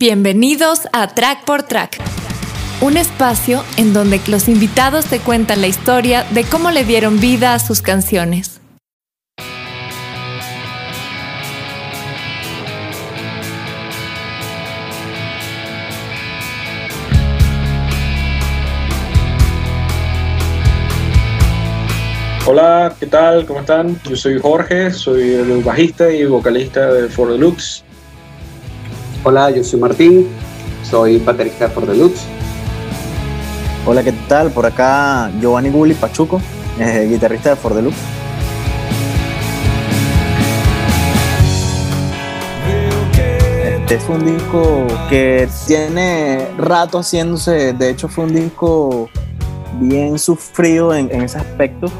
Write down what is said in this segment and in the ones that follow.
Bienvenidos a Track por Track, un espacio en donde los invitados te cuentan la historia de cómo le dieron vida a sus canciones. Hola, ¿qué tal? ¿Cómo están? Yo soy Jorge, soy el bajista y vocalista de For Deluxe. Hola, yo soy Martín, soy baterista de For Deluxe. Hola, ¿qué tal? Por acá Giovanni Gulli Pachuco, eh, guitarrista de For Deluxe. Este es un disco que tiene rato haciéndose, de hecho fue un disco bien sufrido en ese aspecto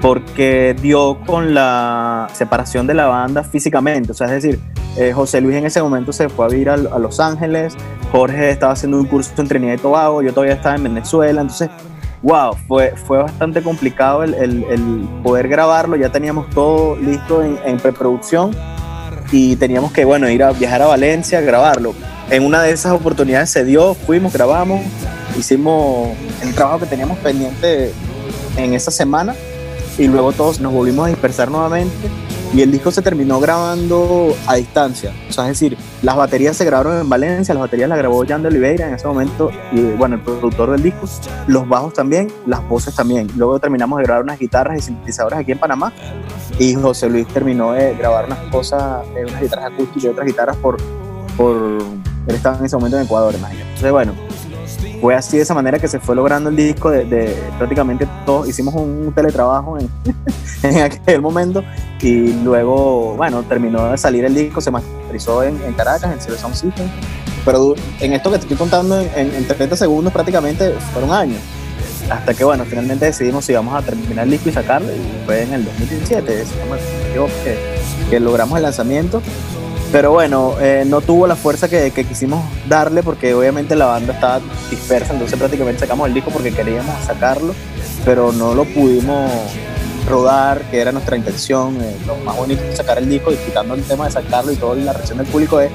porque dio con la separación de la banda físicamente, o sea, es decir, eh, José Luis en ese momento se fue a vivir a, Los Ángeles, Jorge estaba haciendo un curso en Trinidad y Tobago, yo todavía estaba en Venezuela, entonces, wow, fue, fue bastante complicado el, el, poder grabarlo, ya teníamos todo listo en, en, preproducción y teníamos que, bueno, ir a viajar a Valencia a grabarlo. En una de esas oportunidades se dio, fuimos, grabamos, hicimos el trabajo que teníamos pendiente en esa semana y luego todos nos volvimos a dispersar nuevamente y el disco se terminó grabando a distancia. O sea, es decir, las baterías se grabaron en Valencia, las baterías las grabó Jan de Oliveira en ese momento, y bueno, el productor del disco, los bajos también, las voces también. Luego terminamos de grabar unas guitarras y sintetizadores aquí en Panamá, y José Luis terminó de grabar unas cosas, eh, unas guitarras acústicas y otras guitarras por, por... Él estaba en ese momento en Ecuador, imagínate. Entonces, bueno, fue así de esa manera que se fue logrando el disco de, prácticamente todos hicimos un teletrabajo en, en, aquel momento y luego bueno terminó de salir el disco se masterizó en, Caracas en Zero Sound System. Pero en esto que te estoy contando en, 30 segundos prácticamente fueron años. Hasta que bueno finalmente decidimos si íbamos a terminar el disco y sacarlo y fue en el 2017 que, que logramos el lanzamiento pero bueno, eh, no tuvo la fuerza que, quisimos darle porque obviamente la banda estaba dispersa, entonces prácticamente sacamos el disco porque queríamos sacarlo, pero no lo pudimos rodar, que era nuestra intención. Eh, lo más bonito es sacar el disco y quitando el tema de sacarlo y toda la reacción del público es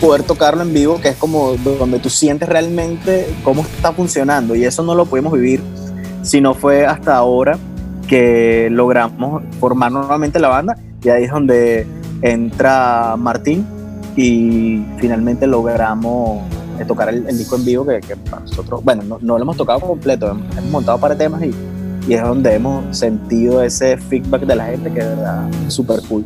poder tocarlo en vivo, que es como donde tú sientes realmente cómo está funcionando y eso no lo pudimos vivir si no fue hasta ahora que logramos formar nuevamente la banda y ahí es donde entra Martín y finalmente logramos eh, tocar el, disco en vivo que, para nosotros, bueno, no, lo hemos tocado completo, hemos, montado para temas y, y, es donde hemos sentido ese feedback de la gente que es súper cool.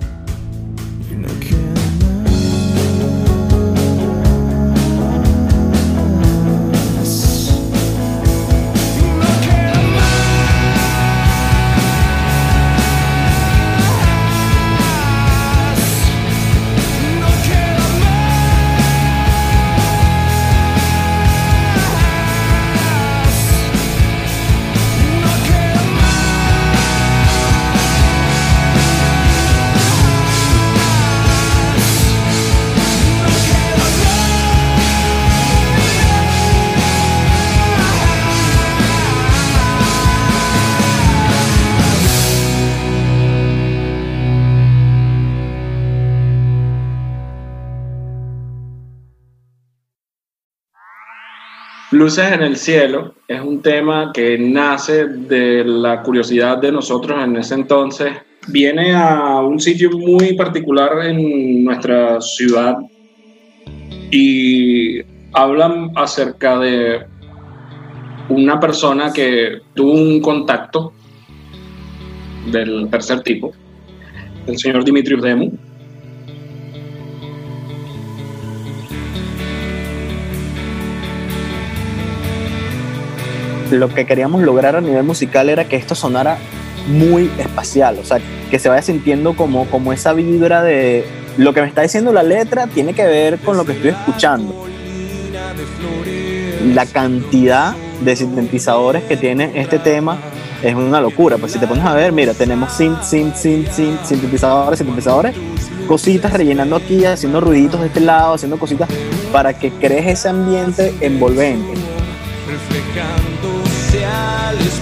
Luces en el cielo es un tema que nace de la curiosidad de nosotros en ese entonces. Viene a un sitio muy particular en nuestra ciudad y hablan acerca de una persona que tuvo un contacto del tercer tipo, el señor Dimitrios Demu, lo que queríamos lograr a nivel musical era que esto sonara muy espacial, o sea, que se vaya sintiendo como, como esa vibra de lo que me está diciendo la letra tiene que ver con lo que estoy escuchando. La cantidad de sintetizadores que tiene este tema es una locura. Pues si te pones a ver, mira, tenemos synth, synth, synth, synth, sintetizadores, sintetizadores, cositas rellenando aquí, haciendo ruiditos de este lado, haciendo cositas para que crees ese ambiente envolvente.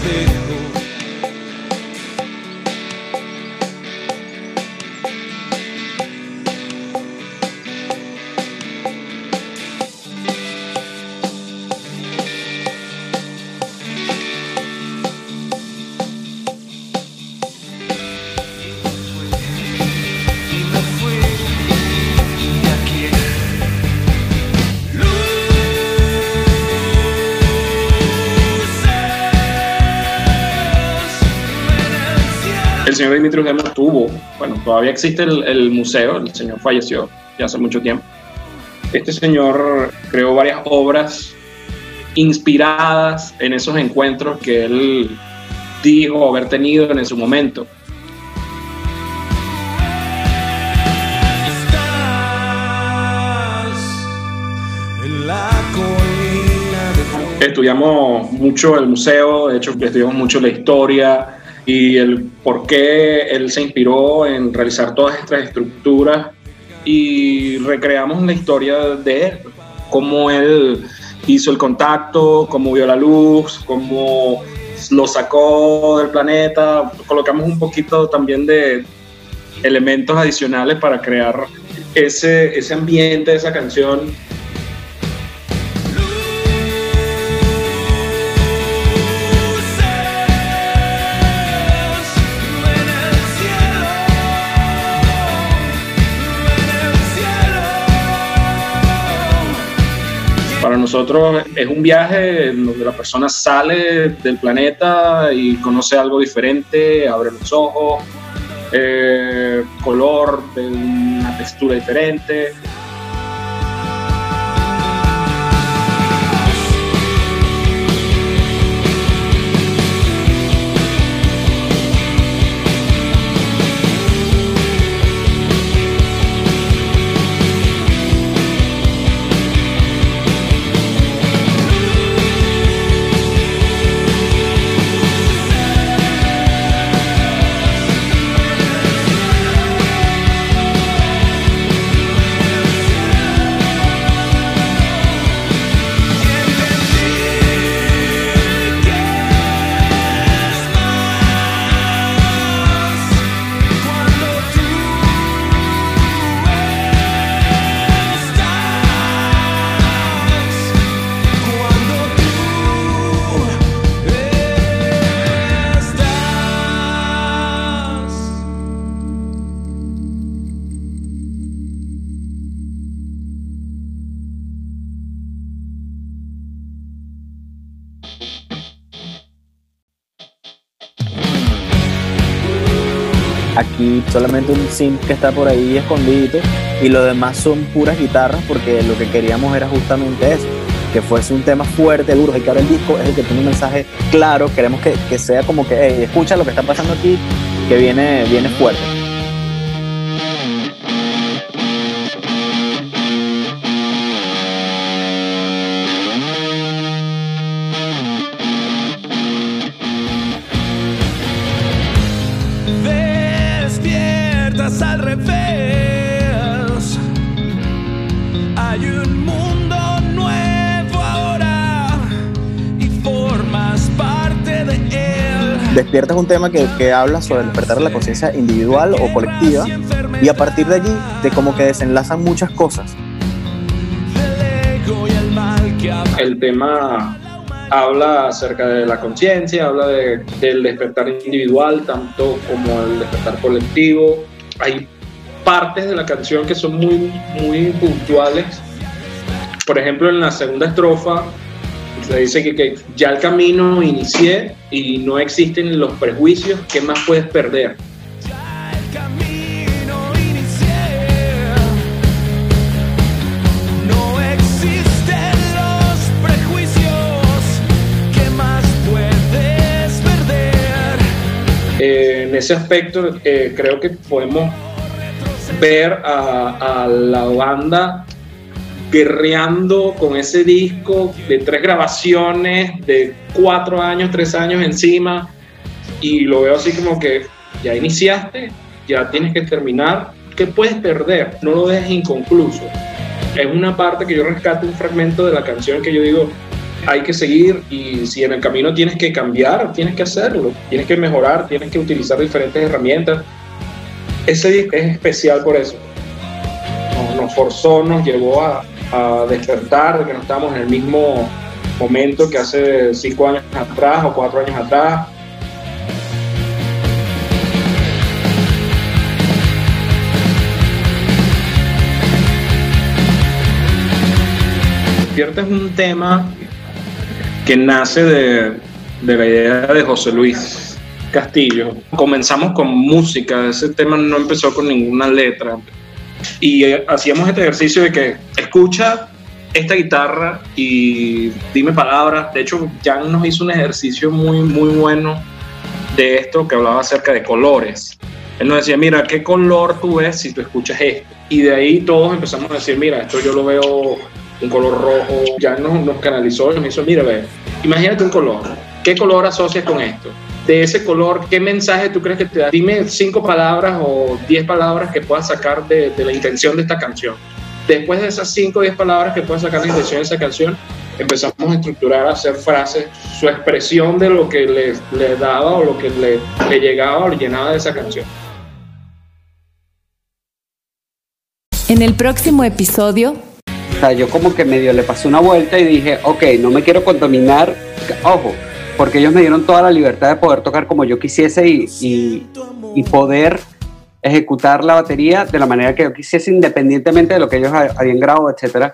wasted el señor Dimitrios Demos tuvo, bueno, todavía existe el, el museo, el señor falleció ya hace mucho tiempo. Este señor creó varias obras inspiradas en esos encuentros que él dijo haber tenido en su momento. Estudiamos mucho el museo, de hecho estudiamos mucho la historia y el por qué él se inspiró en realizar todas estas estructuras y recreamos la historia de él, cómo él hizo el contacto, cómo vio la luz, cómo lo sacó del planeta. Colocamos un poquito también de elementos adicionales para crear ese, ese ambiente de esa canción Para nosotros es un viaje en donde la persona sale del planeta y conoce algo diferente, abre los ojos, eh, color una textura diferente. Aquí solamente un synth que está por ahí escondido y lo demás son puras guitarras porque lo que queríamos era justamente eso, que fuese un tema fuerte, duro, y que ahora el disco es el que tiene un mensaje claro, queremos que, que sea como que, escucha lo que está pasando aquí, que viene, viene fuerte. Despierta es un tema que, que habla sobre despertar de la conciencia individual o colectiva y a partir de allí de como que desenlazan muchas cosas. El tema habla acerca de la conciencia, habla de- del despertar individual, tanto como el despertar colectivo. Hay partes de la canción que son muy, muy puntuales. Por ejemplo, en la segunda estrofa se dice que, que ya el camino inicié y no existen los prejuicios, ¿qué más puedes perder? El camino inicié. No existen los prejuicios. ¿Qué más puedes perder? En ese aspecto eh, creo que podemos ver a la banda guerreando con ese disco de tres grabaciones, de cuatro años, tres años encima, y lo veo así como que ya iniciaste, ya tienes que terminar, ¿qué puedes perder? No lo dejes inconcluso. Es una parte que yo rescato, un fragmento de la canción que yo digo, hay que seguir y si en el camino tienes que cambiar, tienes que hacerlo, tienes que mejorar, tienes que utilizar diferentes herramientas. Ese disco es especial por eso. Nos, nos forzó, nos llevó a, a despertar de que no estábamos en el mismo momento que hace cinco años atrás o cuatro años atrás. Despierta es un tema que nace de, de la idea de José Luis. Castillo. Comenzamos con música, ese tema no empezó con ninguna letra. Y hacíamos este ejercicio de que escucha esta guitarra y dime palabras. De hecho, Jan nos hizo un ejercicio muy, muy bueno de esto que hablaba acerca de colores. Él nos decía, mira, ¿qué color tú ves si tú escuchas esto? Y de ahí todos empezamos a decir, mira, esto yo lo veo un color rojo. Ya nos, nos canalizó y nos hizo, mira, ve, imagínate un color. ¿Qué color asocias con esto? De ese color, ¿qué mensaje tú crees que te da? Dime cinco palabras o diez palabras que puedas sacar de, de la intención de esta canción. Después de esas cinco o diez palabras que puedas sacar de la intención de esa canción, empezamos a estructurar, a hacer frases, su expresión de lo que le, le daba o lo que le, le llegaba o le llenaba de esa canción. En el próximo episodio, O sea, yo como que medio le pasé una vuelta y dije, ok, no me quiero contaminar. Ojo, porque ellos me dieron toda la libertad de poder tocar como yo quisiese y, y, poder ejecutar la batería de la manera que yo quisiese, independientemente de lo que ellos ha- habían grabado, etcétera.